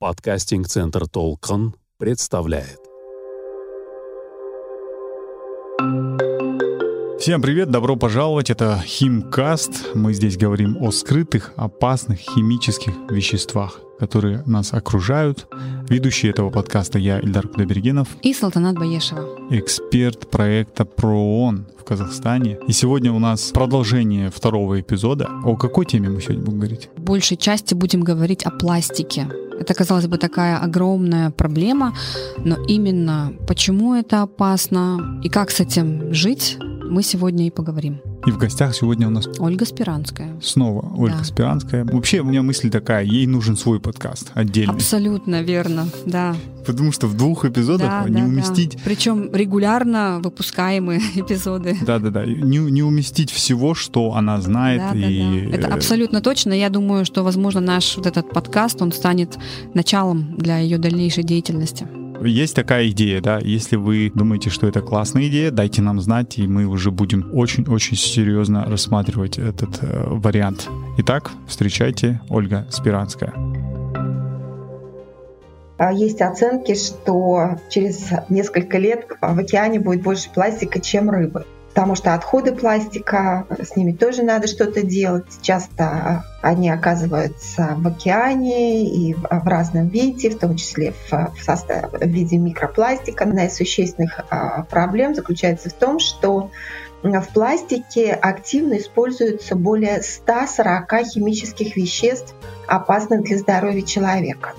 Подкастинг-центр «Толкон» представляет. Всем привет, добро пожаловать, это Химкаст. Мы здесь говорим о скрытых, опасных химических веществах, которые нас окружают. Ведущий этого подкаста я, Ильдар Кудайбергенов. И Салтанат Баешева. Эксперт проекта ПРООН в Казахстане. И сегодня у нас продолжение второго эпизода. О какой теме мы сегодня будем говорить? В большей части будем говорить о пластике. Это, казалось бы, такая огромная проблема, но именно почему это опасно и как с этим жить, мы сегодня и поговорим. И в гостях сегодня у нас Ольга Спиранская. Снова Ольга да. Спиранская. Вообще у меня мысль такая, ей нужен свой подкаст отдельный. Абсолютно верно, да. Потому что в двух эпизодах да, не да, уместить... Да. Причем регулярно выпускаемые эпизоды. Да-да-да. Не, не уместить всего, что она знает. Да, и... да, да. Это абсолютно точно. Я думаю, что, возможно, наш вот этот подкаст, он станет началом для ее дальнейшей деятельности. Есть такая идея, да, если вы думаете, что это классная идея, дайте нам знать, и мы уже будем очень-очень серьезно рассматривать этот э, вариант. Итак, встречайте Ольга Спиранская. А, есть оценки, что через несколько лет в океане будет больше пластика, чем рыбы потому что отходы пластика, с ними тоже надо что-то делать. Часто они оказываются в океане и в разном виде, в том числе в, составе, в виде микропластика. Одна из существенных а, проблем заключается в том, что в пластике активно используется более 140 химических веществ, опасных для здоровья человека.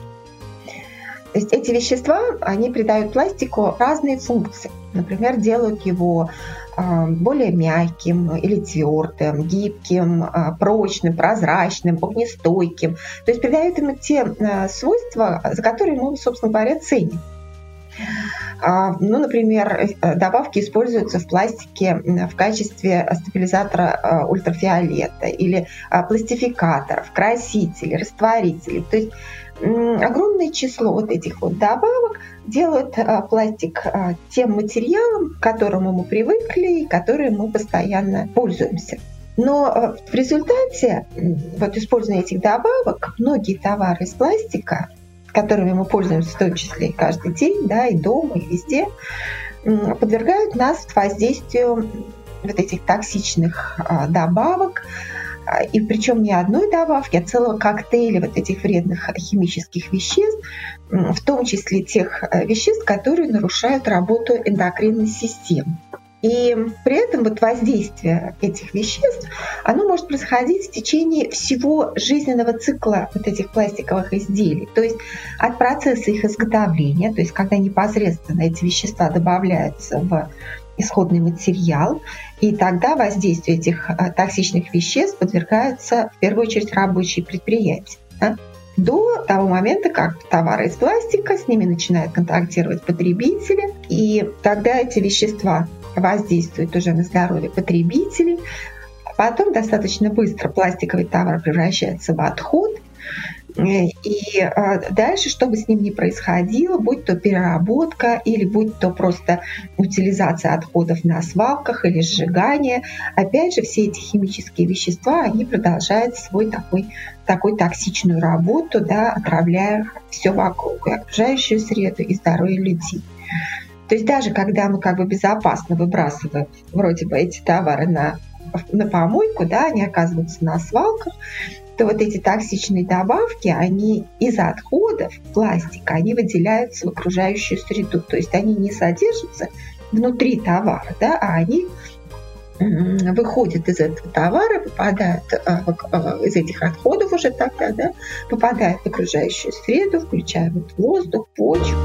То есть эти вещества, они придают пластику разные функции. Например, делают его более мягким или твердым, гибким, а, прочным, прозрачным, огнестойким. То есть придают ему те а, свойства, за которые мы, собственно говоря, ценим. Ну, например, добавки используются в пластике в качестве стабилизатора ультрафиолета или пластификаторов, красителей, растворителей. То есть огромное число вот этих вот добавок делают а, пластик а, тем материалом, к которому мы привыкли и которым мы постоянно пользуемся. Но а, в результате вот использования этих добавок многие товары из пластика, которыми мы пользуемся в том числе и каждый день, да, и дома, и везде, подвергают нас воздействию вот этих токсичных добавок, и причем не одной добавки, а целого коктейля вот этих вредных химических веществ, в том числе тех э, веществ, которые нарушают работу эндокринной системы. И при этом вот воздействие этих веществ, оно может происходить в течение всего жизненного цикла вот этих пластиковых изделий. То есть от процесса их изготовления, то есть когда непосредственно эти вещества добавляются в исходный материал, и тогда воздействию этих э, токсичных веществ подвергаются в первую очередь рабочие предприятия. Да? До того момента, как товары из пластика, с ними начинают контактировать потребители, и тогда эти вещества воздействуют уже на здоровье потребителей, Потом достаточно быстро пластиковый товар превращается в отход, и а, дальше, что бы с ним ни происходило, будь то переработка или будь то просто утилизация отходов на свалках или сжигание, опять же, все эти химические вещества, они продолжают свой такой, такой токсичную работу, да, отравляя все вокруг, и окружающую среду, и здоровье людей. То есть даже когда мы как бы безопасно выбрасываем вроде бы эти товары на на помойку, да, они оказываются на свалках, то вот эти токсичные добавки, они из отходов пластика, они выделяются в окружающую среду. То есть они не содержатся внутри товара, да, а они выходят из этого товара, попадают а, а, из этих отходов уже тогда, да, попадают в окружающую среду, включая вот воздух, почву,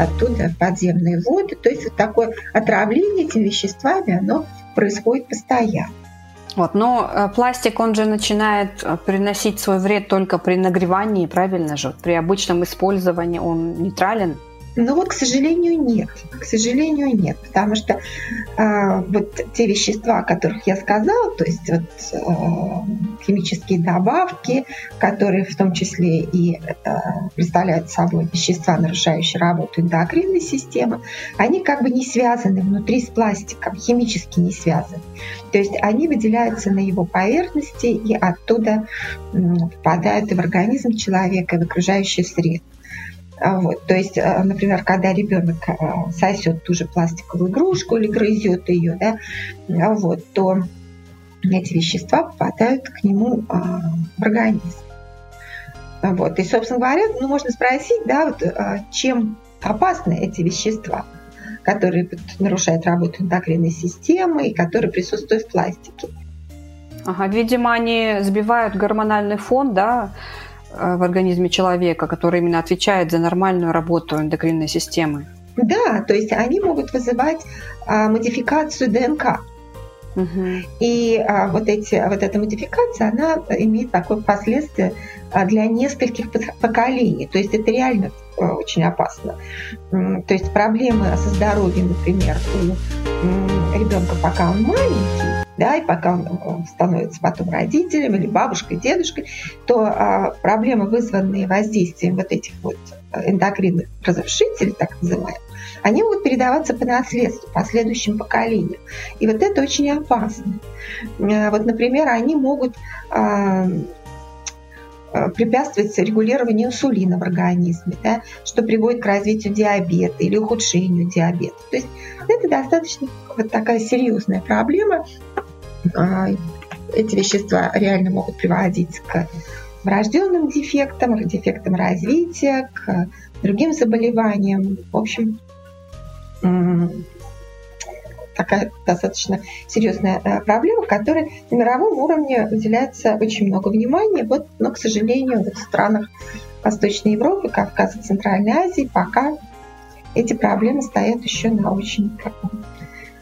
оттуда подземные воды. То есть вот такое отравление этими веществами, оно происходит постоянно. Вот, но э, пластик, он же начинает э, приносить свой вред только при нагревании, правильно же? При обычном использовании он нейтрален. Ну вот, к сожалению, нет. К сожалению, нет. Потому что э, вот те вещества, о которых я сказала, то есть вот э, химические добавки, которые в том числе и э, представляют собой вещества, нарушающие работу эндокринной системы, они как бы не связаны внутри с пластиком, химически не связаны. То есть они выделяются на его поверхности и оттуда попадают и в организм человека, и в окружающую среду. А вот, то есть, э, например, когда ребенок сосет ту же пластиковую игрушку или грызет ее, да, а вот, то эти вещества попадают к нему в организм. Вот. И, собственно говоря, ну, можно спросить, да, вот, чем опасны эти вещества, которые нарушают работу эндокринной системы и которые присутствуют в пластике. Ага, видимо, они сбивают гормональный фон, да, в организме человека, который именно отвечает за нормальную работу эндокринной системы. Да, то есть они могут вызывать а, модификацию ДНК. Угу. И а, вот, эти, вот эта модификация, она имеет такое последствие а, для нескольких поколений. То есть это реально а, очень опасно. То есть проблемы со здоровьем, например, у ребенка, пока он маленький, да, и пока он становится потом родителем или бабушкой, дедушкой, то а, проблемы, вызванные воздействием вот этих вот эндокринных разрушителей, так называемых, они могут передаваться по наследству последующим поколениям. И вот это очень опасно. А, вот, например, они могут а, а, препятствовать регулированию инсулина в организме, да, что приводит к развитию диабета или ухудшению диабета. То есть это достаточно вот такая серьезная проблема, а, эти вещества реально могут приводить к врожденным дефектам, к дефектам развития, к другим заболеваниям. В общем, такая достаточно серьезная э, проблема, которой на мировом уровне уделяется очень много внимания. Вот, но, к сожалению, в странах Восточной Европы, Кавказа, Центральной Азии пока эти проблемы стоят еще на очень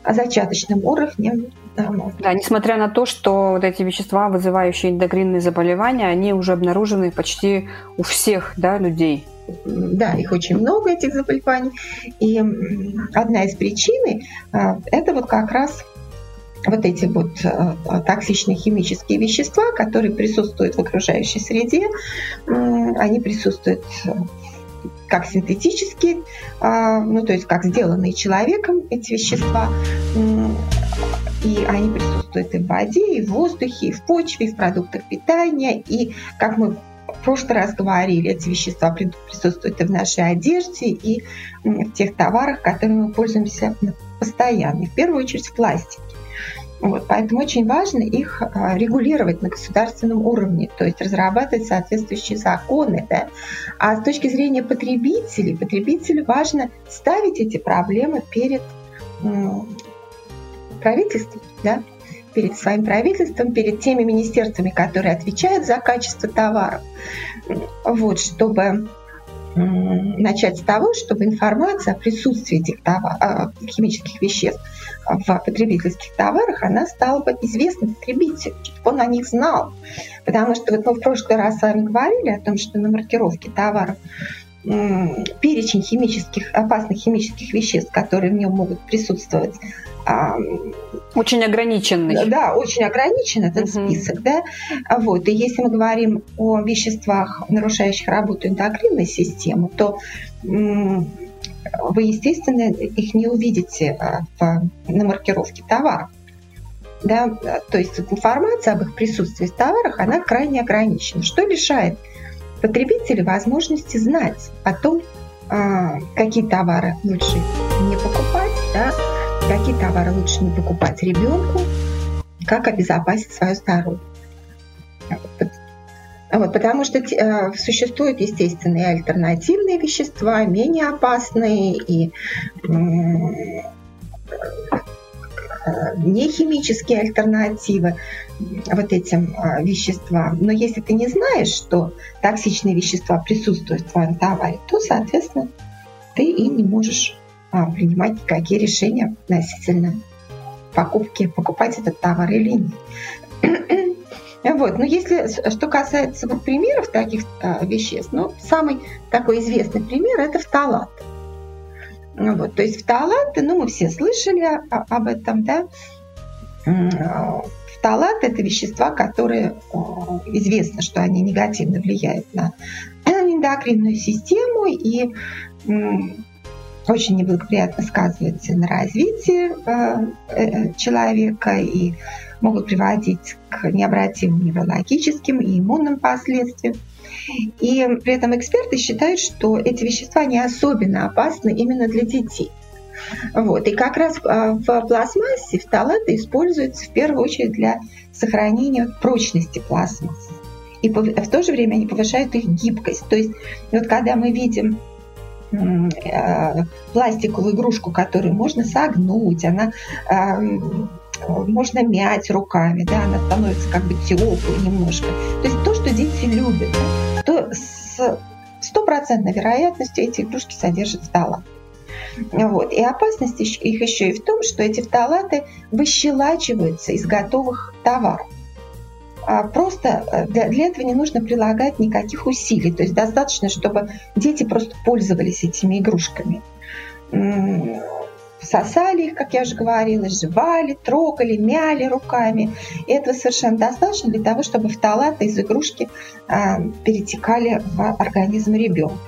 зачаточном уровне. Да, несмотря на то, что вот эти вещества, вызывающие эндокринные заболевания, они уже обнаружены почти у всех да, людей. Да, их очень много, этих заболеваний. И одна из причин а, – это вот как раз вот эти вот а, токсичные химические вещества, которые присутствуют в окружающей среде, они присутствуют как синтетические, а, ну то есть как сделанные человеком эти вещества, и они присутствуют и в воде, и в воздухе, и в почве, и в продуктах питания, и, как мы в прошлый раз говорили, эти вещества присутствуют и в нашей одежде, и в тех товарах, которыми мы пользуемся постоянно, в первую очередь в пластике. Вот, поэтому очень важно их а, регулировать на государственном уровне, то есть разрабатывать соответствующие законы. Да? А с точки зрения потребителей, потребителю важно ставить эти проблемы перед правительством, да? перед своим правительством, перед теми министерствами, которые отвечают за качество товаров, вот, чтобы начать с того, чтобы информация о присутствии этих товар, а, химических веществ в потребительских товарах, она стала бы известна потребителю, чтобы он о них знал. Потому что вот мы в прошлый раз с вами говорили о том, что на маркировке товаров перечень химических, опасных химических веществ, которые в нем могут присутствовать, очень ограниченный. Да, очень ограничен этот угу. список, да. Вот. И если мы говорим о веществах, нарушающих работу эндокринной системы, то вы, естественно, их не увидите а, в, на маркировке товаров. Да? То есть информация об их присутствии в товарах, она крайне ограничена, что лишает потребителя возможности знать о том, а, какие товары лучше не покупать, да, какие товары лучше не покупать ребенку, как обезопасить свое здоровье. Вот, потому что э, существуют, естественно, и альтернативные вещества, менее опасные и э, нехимические альтернативы вот этим э, веществам. Но если ты не знаешь, что токсичные вещества присутствуют в твоем товаре, то, соответственно, ты и не можешь а, принимать никакие решения относительно покупки, покупать этот товар или нет. Вот. Но если что касается вот примеров таких а, веществ, ну, самый такой известный пример – это фталат. Ну, вот, то есть фталаты, ну, мы все слышали о, об этом, да. Фталаты – это вещества, которые известно, что они негативно влияют на эндокринную систему и очень неблагоприятно сказываются на развитии э, э, человека и могут приводить к необратимым неврологическим и иммунным последствиям. И при этом эксперты считают, что эти вещества не особенно опасны именно для детей. Вот. И как раз а, в пластмассе фталаты используются в первую очередь для сохранения прочности пластмассы. И в то же время они повышают их гибкость. То есть вот когда мы видим пластиковую игрушку, которую можно согнуть, она можно мять руками, да, она становится как бы теплой немножко. То есть то, что дети любят, то с стопроцентной вероятностью эти игрушки содержат фталат. Вот. И опасность их еще и в том, что эти фталаты выщелачиваются из готовых товаров. А просто э, для, для этого не нужно прилагать никаких усилий. То есть достаточно, чтобы дети просто пользовались этими игрушками сосали их, как я уже говорила, жевали, трогали, мяли руками. И этого совершенно достаточно для того, чтобы фталаты из игрушки а, перетекали в организм ребенка.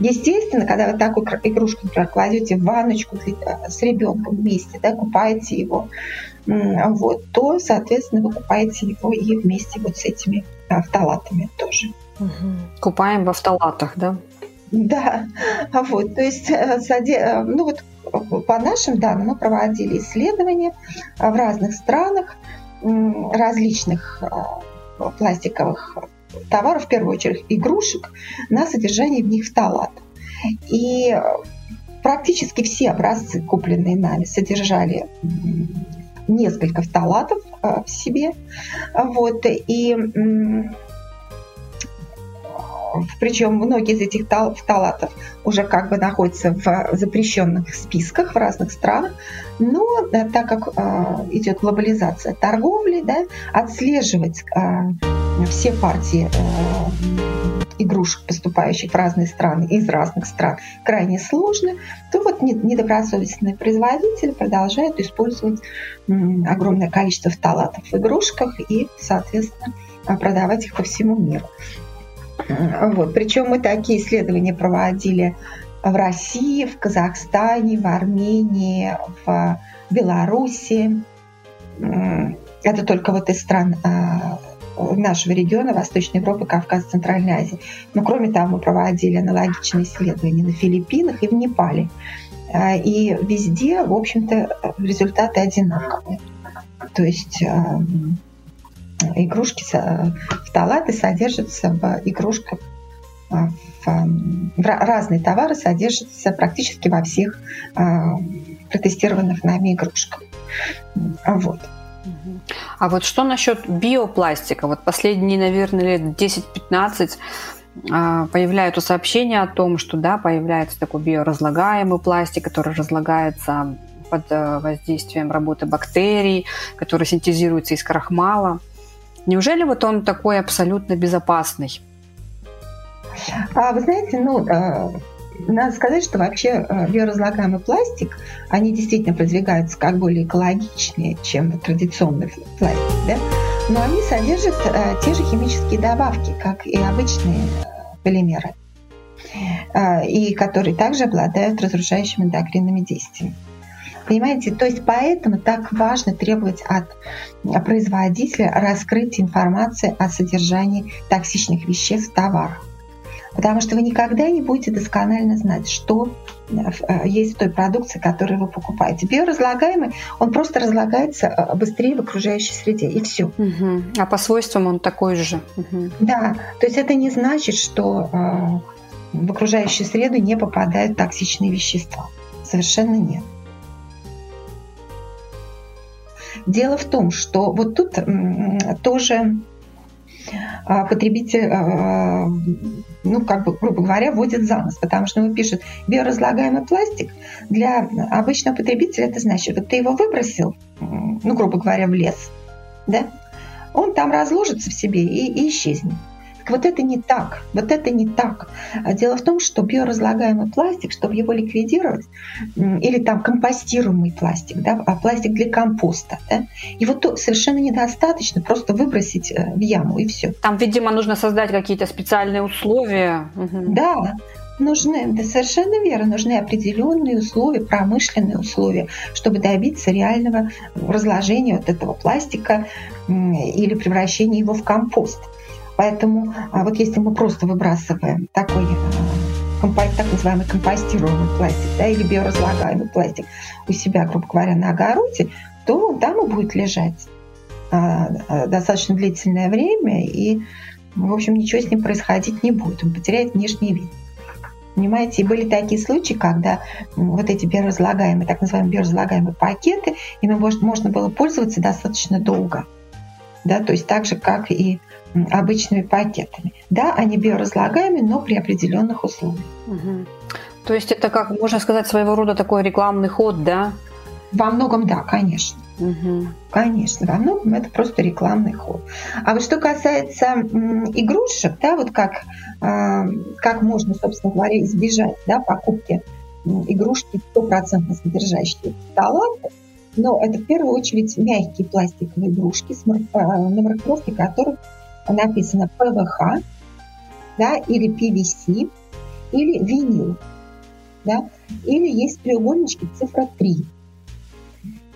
Естественно, когда вы такую игрушку кладете в ванночку э, с ребенком вместе, да, купаете его, вот, то, соответственно, вы купаете его и вместе вот с этими фталатами тоже. Угу. Купаем во фталатах, да? Да, вот, то есть, э, э, ну вот по нашим данным мы проводили исследования в разных странах различных пластиковых товаров, в первую очередь игрушек, на содержание в них фталат. И практически все образцы, купленные нами, содержали несколько фталатов э, в себе. Вот, и причем многие из этих фталатов уже как бы находятся в запрещенных списках в разных странах, но да, так как э, идет глобализация торговли, да, отслеживать э, все партии э, игрушек, поступающих в разные страны, из разных стран, крайне сложно, то вот недобросовестные производители продолжают использовать огромное количество фталатов в игрушках и, соответственно, продавать их по всему миру. Вот. Причем мы такие исследования проводили в России, в Казахстане, в Армении, в Беларуси. Это только вот из стран а, нашего региона, Восточной Европы, Кавказа, Центральной Азии. Но кроме того, мы проводили аналогичные исследования на Филиппинах и в Непале. А, и везде, в общем-то, результаты одинаковые. То есть игрушки, фталаты содержатся в игрушках, в, в разные товары содержатся практически во всех а, протестированных нами игрушках. Вот. А вот что насчет биопластика? Вот последние, наверное, лет 10-15 а, появляются сообщения о том, что да, появляется такой биоразлагаемый пластик, который разлагается под э, воздействием работы бактерий, который синтезируется из крахмала. Неужели вот он такой абсолютно безопасный? А, вы знаете, ну, э, надо сказать, что вообще э, биоразлагаемый пластик, они действительно продвигаются как более экологичнее, чем традиционный пластик, да? но они содержат э, те же химические добавки, как и обычные полимеры, и которые также обладают разрушающими эндокринными действиями. Понимаете, то есть поэтому так важно требовать от производителя раскрыть информацию о содержании токсичных веществ в товарах. Потому что вы никогда не будете досконально знать, что э, есть в той продукции, которую вы покупаете. Биоразлагаемый, он просто разлагается э, быстрее в окружающей среде, и все. Угу. А по свойствам он такой же. Угу. Да, то есть это не значит, что э, в окружающую среду не попадают токсичные вещества. Совершенно нет. Дело в том, что вот тут тоже потребитель, а, ну, как бы, грубо говоря, вводит за нос, потому что ему пишут биоразлагаемый пластик. Для обычного потребителя это значит, вот ты его выбросил, ну, грубо говоря, в лес, да, он там разложится в себе и, и исчезнет. Вот это не так, вот это не так. А дело в том, что биоразлагаемый пластик, чтобы его ликвидировать, или там компостируемый пластик, да, а пластик для компоста, да, его то совершенно недостаточно просто выбросить э, в яму и все. Там, видимо, нужно создать какие-то специальные условия. Да, нужны, да, совершенно верно, нужны определенные условия, промышленные условия, чтобы добиться реального разложения вот этого пластика или превращения его в компост. Поэтому а вот если мы просто выбрасываем такой так называемый компостируемый пластик да, или биоразлагаемый пластик у себя, грубо говоря, на огороде, то он там и будет лежать а, достаточно длительное время, и, в общем, ничего с ним происходить не будет, он потеряет внешний вид. Понимаете, и были такие случаи, когда вот эти биоразлагаемые, так называемые биоразлагаемые пакеты, ими можно было пользоваться достаточно долго. Да, то есть так же, как и обычными пакетами. Да, они биоразлагаемые, но при определенных условиях. Угу. То есть это, как можно сказать, своего рода такой рекламный ход, да? Во многом да, конечно. Угу. Конечно, во многом это просто рекламный ход. А вот что касается игрушек, да, вот как, э, как можно, собственно говоря, избежать да, покупки игрушки стопроцентно содержащие фталаты, но это в первую очередь мягкие пластиковые игрушки, с, э, на маркировке которых написано ПВХ, да, или PVC, или винил, да, или есть треугольнички цифра 3.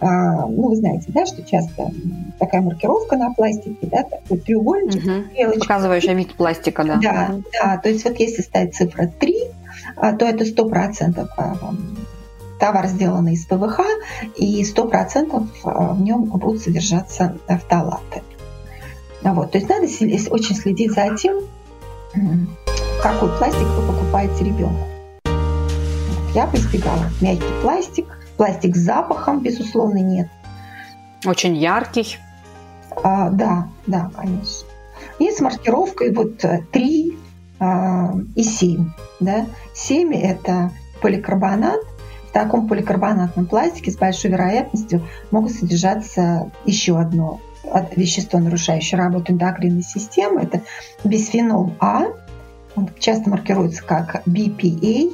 А, ну, вы знаете, да, что часто такая маркировка на пластике, да, такой треугольничек, угу. стрелочка. Показывающая вид пластика, да. Да, да, то есть вот если ставить цифра 3, а, то это 100% а, товар, сделанный из ПВХ, и 100% в нем будут содержаться фталаты. Вот, то есть надо очень следить за тем, какой пластик вы покупаете ребенку. Я бы избегала мягкий пластик, пластик с запахом, безусловно, нет. Очень яркий. А, да, да, конечно. И с маркировкой вот 3 э, а, и 7. Да? 7 – это поликарбонат. Таком поликарбонатном пластике с большой вероятностью могут содержаться еще одно вещество, нарушающее работу эндокринной системы. Это бисфенол А. Он часто маркируется как BPA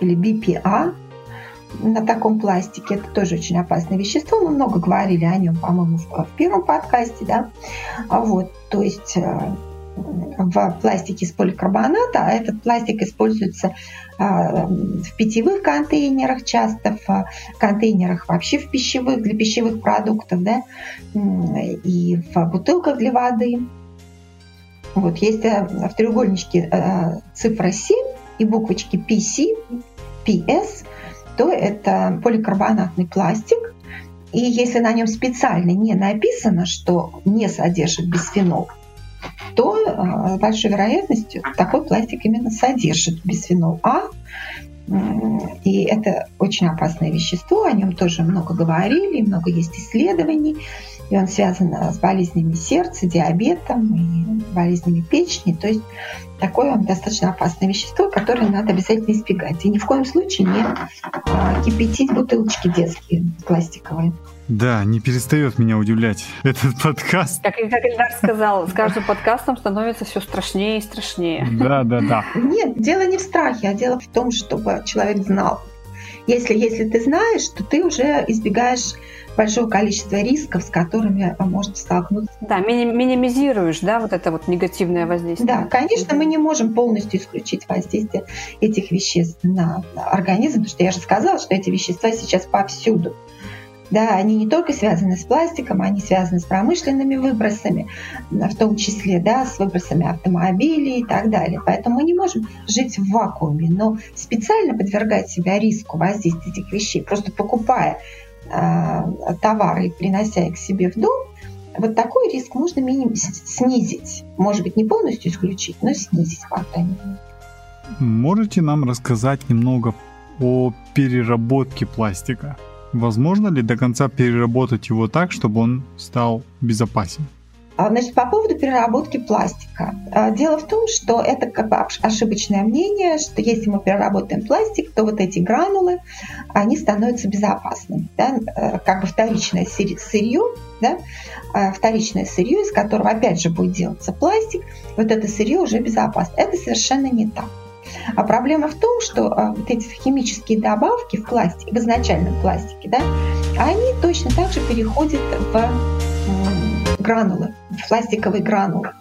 или BPA на таком пластике. Это тоже очень опасное вещество. Мы много говорили о нем, по-моему, в первом подкасте. Да? А вот, то есть э, в пластике из поликарбоната, а этот пластик используется а, в питьевых контейнерах, часто в контейнерах вообще в пищевых, для пищевых продуктов, да, и в бутылках для воды. Вот есть э, в треугольничке э, цифра 7 и буквочки PC, PS, то это поликарбонатный пластик. И если на нем специально не написано, что не содержит бисфенол, то э, с большой вероятностью такой пластик именно содержит бисфенол А. И это очень опасное вещество, о нем тоже много говорили, много есть исследований и он связан э, с болезнями сердца, диабетом и болезнями печени. То есть такое достаточно опасное вещество, которое надо обязательно избегать. И ни в коем случае не а, кипятить бутылочки детские пластиковые. Да, не перестает меня удивлять этот подкаст. Как, как Ильдар сказал, с каждым подкастом становится все страшнее и страшнее. Да, да, да. Нет, дело не в страхе, а дело в том, чтобы человек знал. Если, если ты знаешь, то ты уже избегаешь большого количества рисков, с которыми может столкнуться. Да, минимизируешь, да, вот это вот негативное воздействие. Да, конечно, мы не можем полностью исключить воздействие этих веществ на организм, потому что я же сказала, что эти вещества сейчас повсюду. Да, они не только связаны с пластиком, они связаны с промышленными выбросами, в том числе да, с выбросами автомобилей и так далее. Поэтому мы не можем жить в вакууме, но специально подвергать себя риску воздействия этих вещей, просто покупая Э, товары и принося их себе в дом, вот такой риск можно миним снизить. Может быть, не полностью исключить, но снизить, по крайней. Можете нам рассказать немного о переработке пластика? Возможно ли до конца переработать его так, чтобы он стал безопасен? А, значит, по поводу переработки пластика. А, дело в том, что это как бы ошибочное мнение, что если мы переработаем пластик, то вот эти гранулы, они становятся безопасными. Да? Э, как бы вторичное сырье, да? А, вторичное сырье, из которого опять же будет делаться пластик, вот это сырье уже безопасно. Это совершенно не так. А проблема в том, что вот эти химические добавки в пластике, в изначальном пластике, да, они точно так же переходят в гранулы, пластиковые гранулы.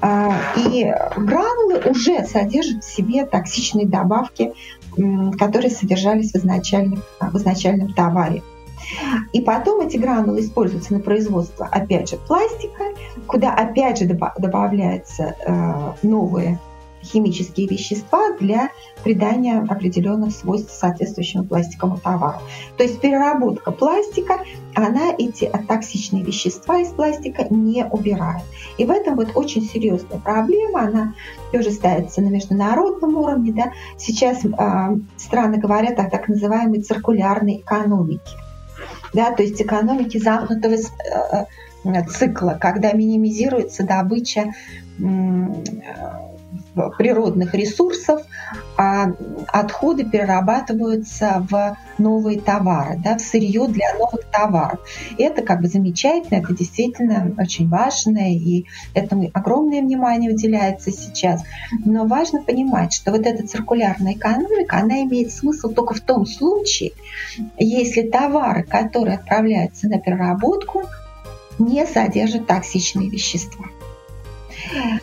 А, и гранулы уже содержат в себе токсичные добавки, которые содержались в изначальном, в изначальном товаре. И потом эти гранулы используются на производство, опять же, пластика, куда опять же добавляются э, новые химические вещества для придания определенных свойств соответствующему пластиковому товару. То есть переработка пластика, она эти токсичные вещества из пластика не убирает. И в этом вот очень серьезная проблема, она тоже ставится на международном уровне. Да. Сейчас э, страны говорят о так называемой циркулярной экономике. Да, то есть экономики замкнутого э, цикла, когда минимизируется добыча природных ресурсов, а отходы перерабатываются в новые товары, да, в сырье для новых товаров. И это как бы замечательно, это действительно очень важно, и этому огромное внимание уделяется сейчас. Но важно понимать, что вот эта циркулярная экономика, она имеет смысл только в том случае, если товары, которые отправляются на переработку, не содержат токсичные вещества.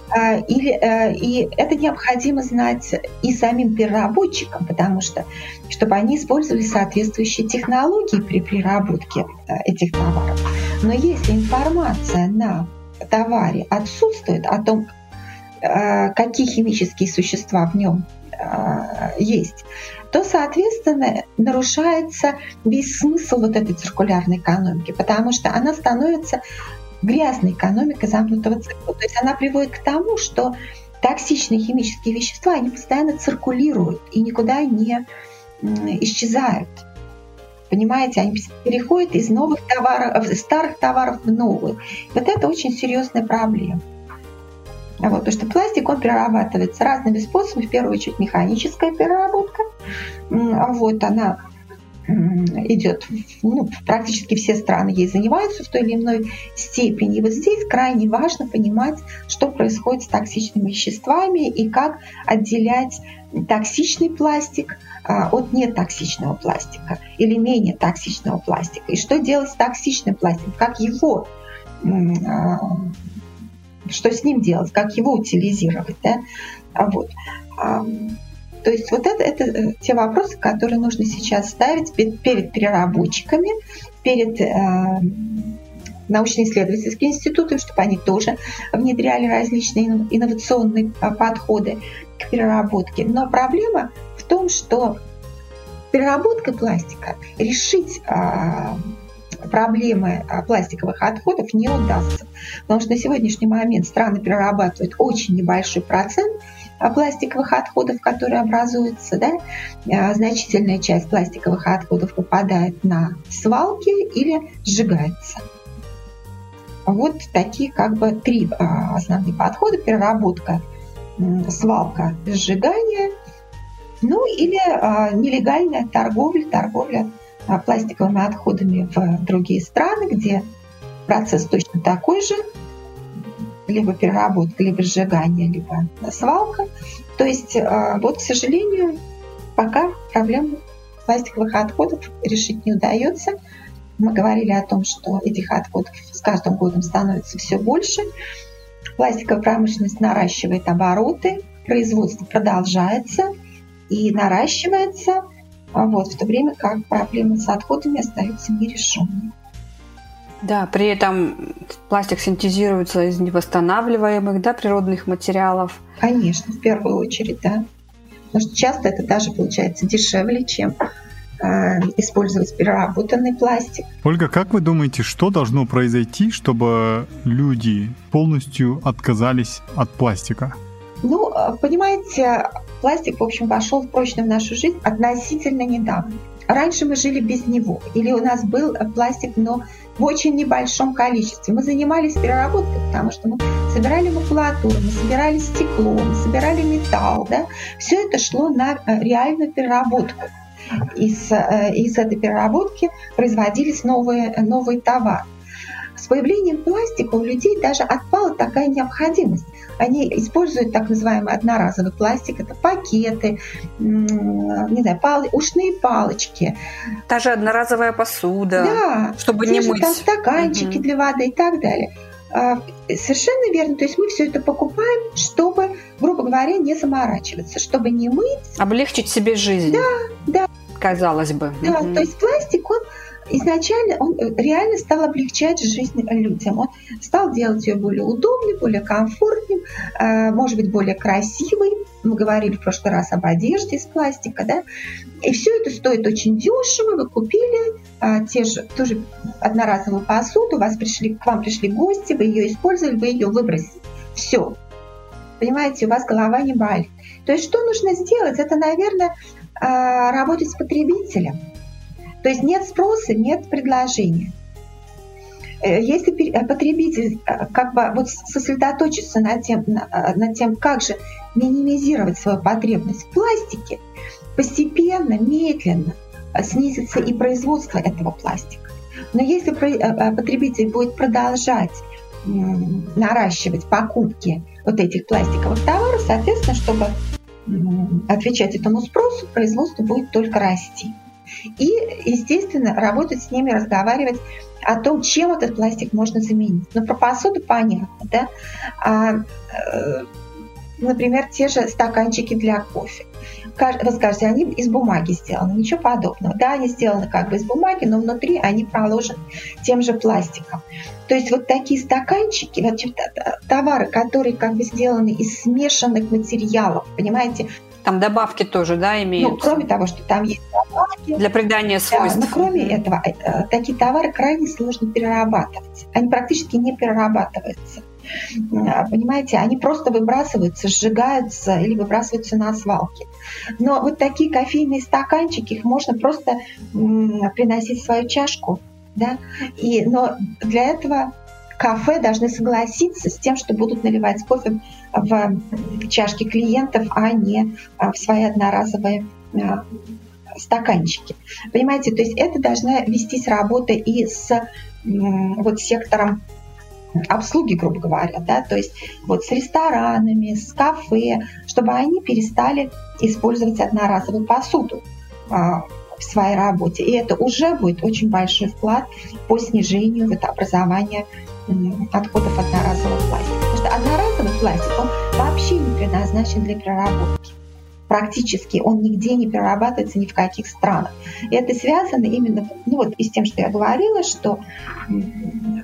А, или, э, и это необходимо знать и самим переработчикам, потому что, чтобы они использовали соответствующие технологии при переработке э, этих товаров. Но если информация на товаре отсутствует о том, э, какие химические существа в нем есть, то, соответственно, нарушается весь смысл вот этой циркулярной экономики, потому что она становится грязная экономика замкнутого цикла. То есть она приводит к тому, что токсичные химические вещества, они постоянно циркулируют и никуда не исчезают. Понимаете, они переходят из новых товаров, из старых товаров в новые. Вот это очень серьезная проблема. Вот, потому что пластик, он перерабатывается разными способами, в первую очередь механическая переработка. Вот, она идет, ну, практически все страны ей занимаются в той или иной степени. И вот здесь крайне важно понимать, что происходит с токсичными веществами и как отделять токсичный пластик а, от нетоксичного пластика или менее токсичного пластика. И что делать с токсичным пластиком, как его а, что с ним делать, как его утилизировать. Да? Вот. То есть вот это, это э, те вопросы, которые нужно сейчас ставить перед, перед переработчиками, перед э, научно-исследовательским институтом, чтобы они тоже внедряли различные инновационные а, подходы к переработке. Но проблема в том, что переработкой пластика решить а, проблемы а, пластиковых отходов не удастся. Потому что на сегодняшний момент страны перерабатывают очень небольшой процент пластиковых отходов, которые образуются, да, а, значительная часть пластиковых отходов попадает на свалки или сжигается. Вот такие как бы три а, основные подхода. Переработка, свалка, сжигание, ну или а, нелегальная торговля, торговля пластиковыми отходами в другие страны, где процесс точно такой же, либо переработка, либо сжигание, либо свалка. То есть, э, вот, к сожалению, пока проблему пластиковых отходов решить не удается. Мы говорили о том, что этих отходов с каждым годом становится все больше. Пластиковая промышленность наращивает обороты, производство продолжается и наращивается, вот, в то время как проблемы с отходами остаются нерешенными. Да, при этом пластик синтезируется из невосстанавливаемых да, природных материалов. Конечно, в первую очередь, да. Потому что часто это даже получается дешевле, чем э, использовать переработанный пластик. Ольга, как вы думаете, что должно произойти, чтобы люди полностью отказались от пластика? Ну, понимаете, пластик, в общем, вошел прочно в нашу жизнь относительно недавно. Раньше мы жили без него, или у нас был пластик, но в очень небольшом количестве. Мы занимались переработкой, потому что мы собирали макулатуру, мы собирали стекло, мы собирали металл. Да? Все это шло на э, реальную переработку. Из, э, из этой переработки производились новые, новые товары. С появлением пластика у людей даже отпала такая необходимость. Они используют так называемый одноразовый пластик, это пакеты, не знаю, пал, ушные палочки. Та же одноразовая посуда, да, чтобы не мыть. Там стаканчики угу. для воды и так далее. А, совершенно верно. То есть мы все это покупаем, чтобы, грубо говоря, не заморачиваться, чтобы не мыть. Облегчить себе жизнь. Да, да. Казалось бы. Да, угу. то есть пластик, он изначально он э, реально стал облегчать жизнь людям. Он стал делать ее более удобной, более комфортной, э, может быть, более красивой. Мы говорили в прошлый раз об одежде из пластика, да. И все это стоит очень дешево. Вы купили а, те же, тоже одноразовую посуду, у вас пришли, к вам пришли гости, вы ее использовали, вы ее выбросили. Все. Понимаете, у вас голова не болит. То есть что нужно сделать? Это, наверное, работать с потребителем то есть нет спроса, нет предложения. Э, если э, потребитель э, как бы вот сосредоточится над тем, над тем, как же минимизировать свою потребность в пластике, постепенно, медленно снизится и производство этого пластика. Но если потребитель будет продолжать наращивать покупки вот этих пластиковых товаров, соответственно, чтобы отвечать этому спросу, производство будет только расти. И, естественно, работать с ними, разговаривать о том, чем этот пластик можно заменить. Ну, про посуду понятно, да? А, э, например, те же стаканчики для кофе. Вы скажете, они из бумаги сделаны, ничего подобного. Да, они сделаны как бы из бумаги, но внутри они проложены тем же пластиком. То есть вот такие стаканчики, вот товары, которые как бы сделаны из смешанных материалов, понимаете, там добавки тоже, да, имеют? Ну, кроме того, что там есть добавки. Для придания свойств. Да, но кроме этого, э, такие товары крайне сложно перерабатывать. Они практически не перерабатываются. А, понимаете, они просто выбрасываются, сжигаются или выбрасываются на свалке. Но вот такие кофейные стаканчики, их можно просто приносить в свою чашку, да, и, но для этого кафе должны согласиться с тем, что будут наливать кофе в чашки клиентов, а не а, в свои одноразовые а, стаканчики. Понимаете, то есть это должна вестись работа и с вот сектором обслуги, грубо говоря, да, то есть вот с ресторанами, с кафе, чтобы они перестали использовать одноразовую посуду а, в своей работе. И это уже будет очень большой вклад по снижению вот образования отходов одноразового пластика. Потому что одноразовый пластик, он вообще не предназначен для переработки. Практически он нигде не перерабатывается ни в каких странах. И это связано именно ну вот, и с тем, что я говорила, что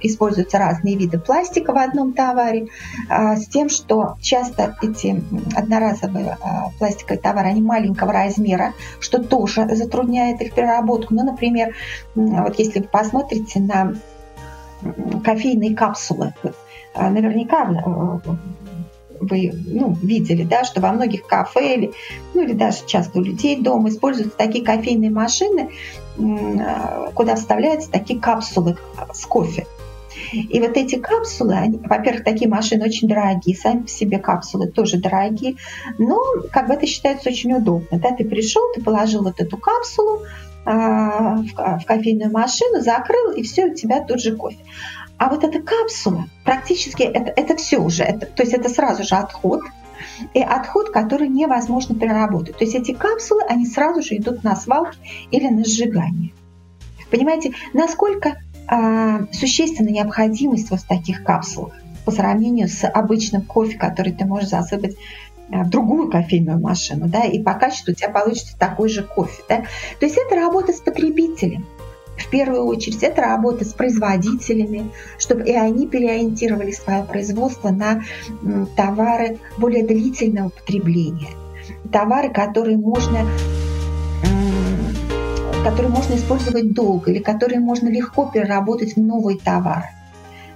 используются разные виды пластика в одном товаре, а, с тем, что часто эти одноразовые а, пластиковые товары, они маленького размера, что тоже затрудняет их переработку. Ну, например, вот если вы посмотрите на кофейные капсулы. А, наверняка вы ну, видели, да, что во многих кафе или, ну, или даже часто у людей дома используются такие кофейные машины, а, куда вставляются такие капсулы с кофе. И вот эти капсулы, они, во-первых, такие машины очень дорогие, сами по себе капсулы тоже дорогие, но как бы это считается очень удобно. Да? Ты пришел, ты положил вот эту капсулу, а, в кофейную машину, закрыл, и все, у тебя тут же кофе. А вот эта капсула, практически это, это все уже, это, то есть это сразу же отход, и отход, который невозможно переработать. То есть эти капсулы, они сразу же идут на свалки или на сжигание. Понимаете, насколько э, существенна необходимость вот таких капсул по сравнению с обычным кофе, который ты можешь засыпать Э, в другую кофейную машину, да, и по качеству у тебя получится такой же кофе, да. То есть это работа с потребителем. В первую очередь это работа с производителями, чтобы и они переориентировали свое производство на товары более длительного потребления, товары, которые можно которые можно использовать долго или которые можно легко переработать в новый товар,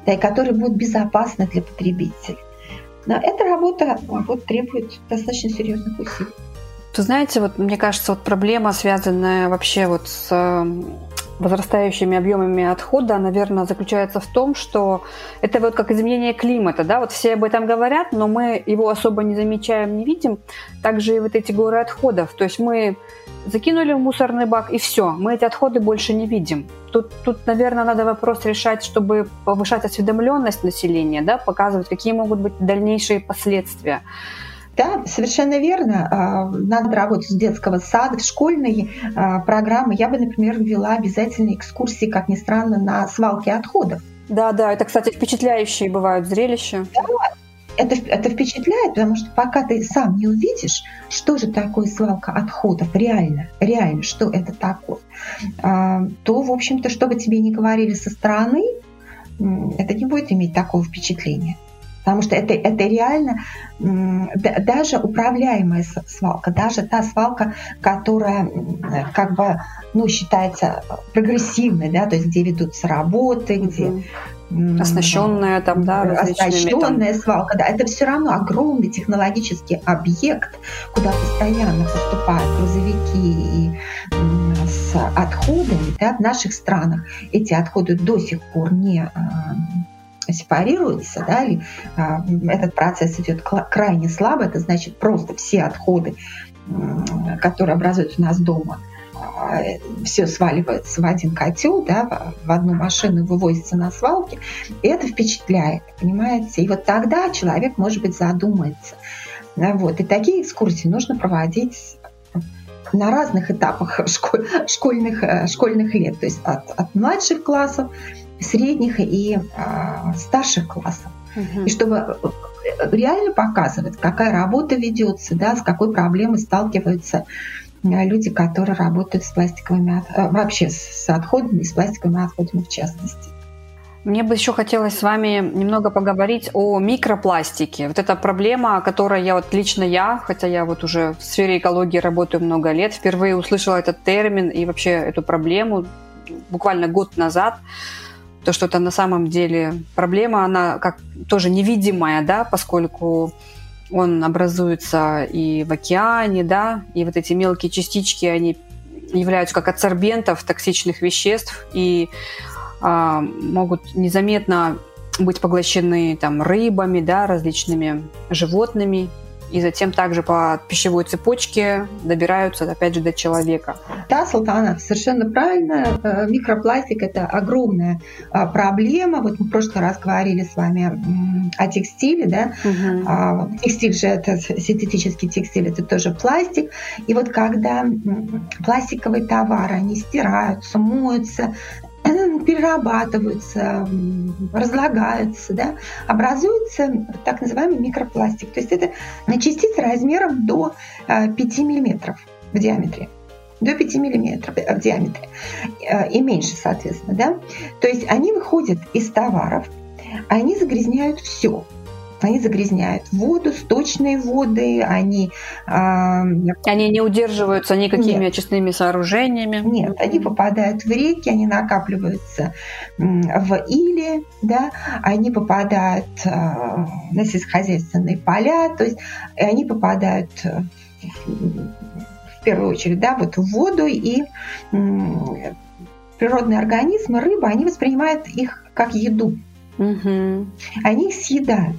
да, и которые будут безопасны для потребителя. Но эта работа вот, требует достаточно серьезных усилий. Вы знаете, вот мне кажется, вот проблема, связанная вообще вот с возрастающими объемами отхода, наверное, заключается в том, что это вот как изменение климата, да, вот все об этом говорят, но мы его особо не замечаем, не видим. Также и вот эти горы отходов, то есть мы закинули в мусорный бак и все, мы эти отходы больше не видим. Тут, тут, наверное, надо вопрос решать, чтобы повышать осведомленность населения, да, показывать, какие могут быть дальнейшие последствия. Да, совершенно верно. А, надо работать с детского сада, в школьные а, программы. Я бы, например, ввела обязательно экскурсии, как ни странно, на свалке отходов. Да, да, это, кстати, впечатляющие бывают зрелища. Да, это, это впечатляет, потому что пока ты сам не увидишь, что же такое свалка отходов, реально, реально, что это такое, а, то, в общем-то, что бы тебе ни говорили со стороны, это не будет иметь такого впечатления. Потому что это, это реально даже управляемая свалка, даже та свалка, которая как бы ну, считается прогрессивной, да, то есть где ведутся работы, где Оснащенная там, да, Оснащенная там... свалка, да, это все равно огромный технологический объект, куда постоянно поступают грузовики и с отходами, да, в наших странах. Эти отходы до сих пор не сепарируются, да, или а, этот процесс идет крайне слабо, это значит просто все отходы, которые образуются у нас дома, а, все сваливается в один котел, да, в одну машину вывозится на свалке, и это впечатляет, понимаете? И вот тогда человек, может быть, задумается. Вот. И такие экскурсии нужно проводить на разных этапах школь, школьных, э, школьных лет, то есть от, от младших классов средних и э, старших классов. Угу. И чтобы э, реально показывать, какая работа ведется, да, с какой проблемой сталкиваются э, люди, которые работают с пластиковыми, э, вообще с отходами с пластиковыми отходами в частности. Мне бы еще хотелось с вами немного поговорить о микропластике. Вот эта проблема, которая я вот лично я, хотя я вот уже в сфере экологии работаю много лет, впервые услышала этот термин и вообще эту проблему буквально год назад то, что это на самом деле проблема, она как тоже невидимая, да, поскольку он образуется и в океане, да, и вот эти мелкие частички, они являются как адсорбентов токсичных веществ и а, могут незаметно быть поглощены там рыбами, да, различными животными, и затем также по пищевой цепочке добираются, опять же, до человека. Да, Салтана, совершенно правильно. Э, микропластик – это огромная а, проблема. Вот мы в прошлый раз говорили с вами о текстиле, да. Угу. Текстиль же – это синтетический текстиль, это тоже пластик. И вот когда пластиковые товары, они стираются, моются, перерабатываются, разлагаются, да, образуется так называемый микропластик. То есть это частицы размером до 5 э, миллиметров в диаметре до 5 миллиметров в диаметре э, и меньше, соответственно, да. То есть они выходят из товаров, они загрязняют все. Они загрязняют воду, сточные воды, они... Э, они не удерживаются никакими нет, очистными сооружениями. Нет, они попадают в реки, они накапливаются в иле, да, они попадают э, на сельскохозяйственные поля, то есть они попадают в первую очередь да, вот в воду и природные организмы, рыба, они воспринимают их как еду. Угу. Они их съедают.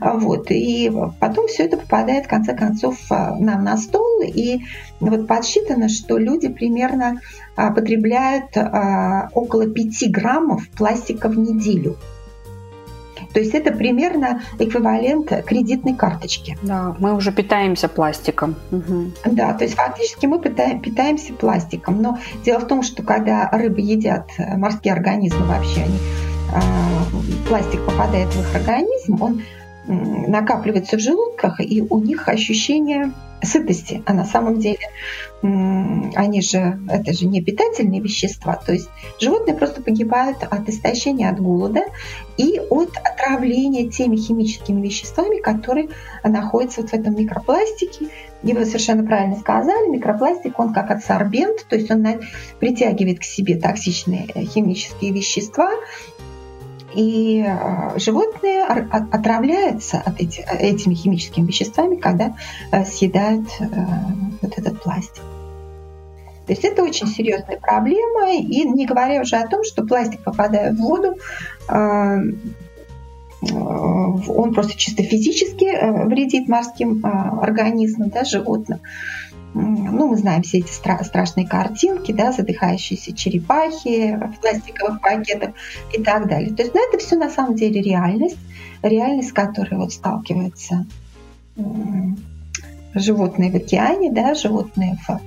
Вот. И потом все это попадает, в конце концов, а, нам на стол. И вот подсчитано, что люди примерно а, потребляют а, около 5 граммов пластика в неделю. То есть это примерно эквивалент кредитной карточки. Да, мы уже питаемся пластиком. Угу. Да, то есть фактически мы питаем, питаемся пластиком. Но дело в том, что когда рыбы едят э, морские организмы вообще, они, пластик попадает в их организм, он накапливается в желудках, и у них ощущение сытости. А на самом деле они же, это же не питательные вещества, то есть животные просто погибают от истощения, от голода и от отравления теми химическими веществами, которые находятся вот в этом микропластике. И вы совершенно правильно сказали, микропластик, он как адсорбент, то есть он притягивает к себе токсичные химические вещества и э, животные отравляются от эти, этими химическими веществами, когда э, съедают э, вот этот пластик. То есть это очень серьезная проблема, и не говоря уже о том, что пластик, попадая в воду, он просто чисто физически вредит морским организмам, да, животным ну, мы знаем все эти стра- страшные картинки, да, задыхающиеся черепахи в пластиковых пакетах и так далее. То есть, ну, это все на самом деле реальность, реальность, с которой вот сталкиваются животные в океане, да, животные в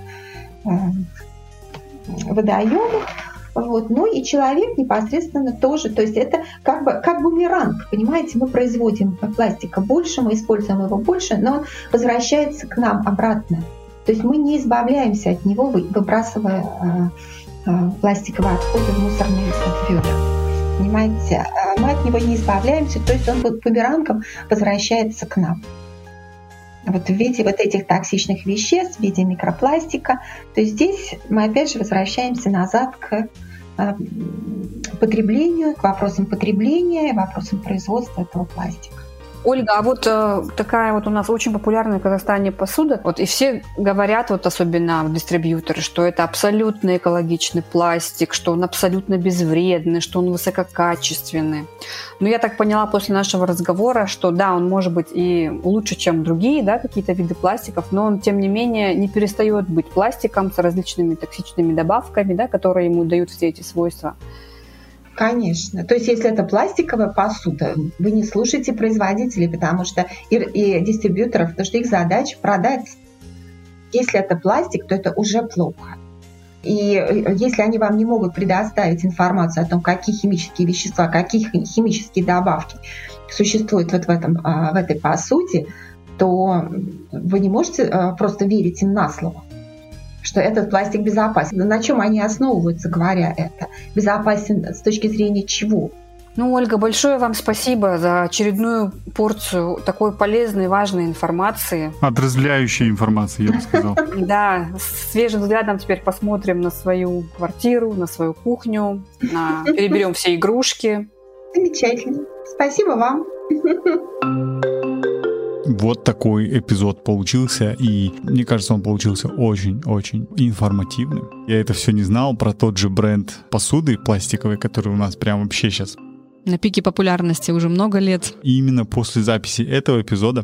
водоемах. Вот. Ну и человек непосредственно тоже. То есть это как бы как бумеранг, понимаете? Мы производим пластика больше, мы используем его больше, но он возвращается к нам обратно. То есть мы не избавляемся от него, выбрасывая э, э, пластиковые отходы в мусорные ведра. Понимаете, а мы от него не избавляемся, то есть он вот бумерангом возвращается к нам. Вот в виде вот этих токсичных веществ, в виде микропластика. То есть здесь мы опять же возвращаемся назад к а, потреблению, к вопросам потребления, вопросам производства этого пластика. Ольга, а вот э, такая вот у нас очень популярная в Казахстане посуда, вот и все говорят, вот особенно дистрибьюторы, что это абсолютно экологичный пластик, что он абсолютно безвредный, что он высококачественный. Но я так поняла после нашего разговора, что да, он может быть и лучше, чем другие, да, какие-то виды пластиков, но он, тем не менее, не перестает быть пластиком с различными токсичными добавками, да, которые ему дают все эти свойства. Конечно. То есть, если это пластиковая посуда, вы не слушайте производителей, потому что и, и дистрибьюторов, потому что их задача продать. Если это пластик, то это уже плохо. И э, если они вам не могут предоставить информацию о том, какие химические вещества, какие химические добавки существуют вот в, этом, а, в этой посуде, то вы не можете а, просто верить им на слово что этот пластик безопасен. Но на чем они основываются, говоря это? Безопасен с точки зрения чего? Ну, Ольга, большое вам спасибо за очередную порцию такой полезной, важной информации. Отрезвляющей информации, я бы сказал. Да, свежим взглядом теперь посмотрим на свою квартиру, на свою кухню, на... переберем все игрушки. Замечательно. Спасибо вам. Вот такой эпизод получился, и мне кажется, он получился очень-очень информативным. Я это все не знал про тот же бренд посуды пластиковой, который у нас прям вообще сейчас на пике популярности уже много лет. И именно после записи этого эпизода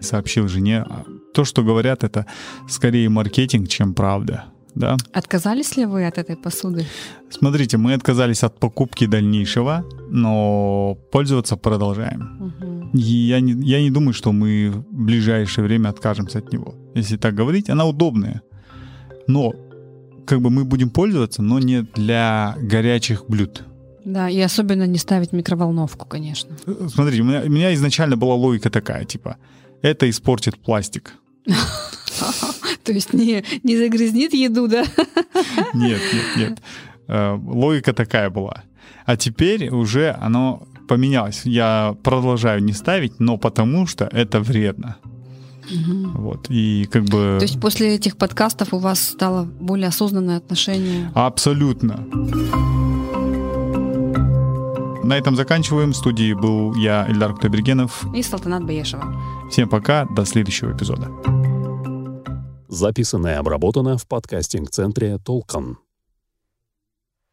сообщил жене, а, то, что говорят, это скорее маркетинг, чем правда да. Отказались ли вы от этой посуды? Смотрите, мы отказались от покупки дальнейшего, но пользоваться продолжаем. Угу. И я не, я не думаю, что мы в ближайшее время откажемся от него. Если так говорить, она удобная. Но как бы мы будем пользоваться, но не для горячих блюд. Да, и особенно не ставить микроволновку, конечно. Смотрите, у меня, у меня изначально была логика такая, типа, это испортит пластик. То есть не, не загрязнит еду, да? Нет, нет, нет. Э, логика такая была. А теперь уже оно поменялось. Я продолжаю не ставить, но потому что это вредно. Угу. Вот, и как бы... То есть после этих подкастов у вас стало более осознанное отношение? Абсолютно. На этом заканчиваем. В студии был я, Эльдар Кутайбергенов. И Салтанат Баешева. Всем пока, до следующего эпизода. Записано и обработано в подкастинг-центре «Толкан».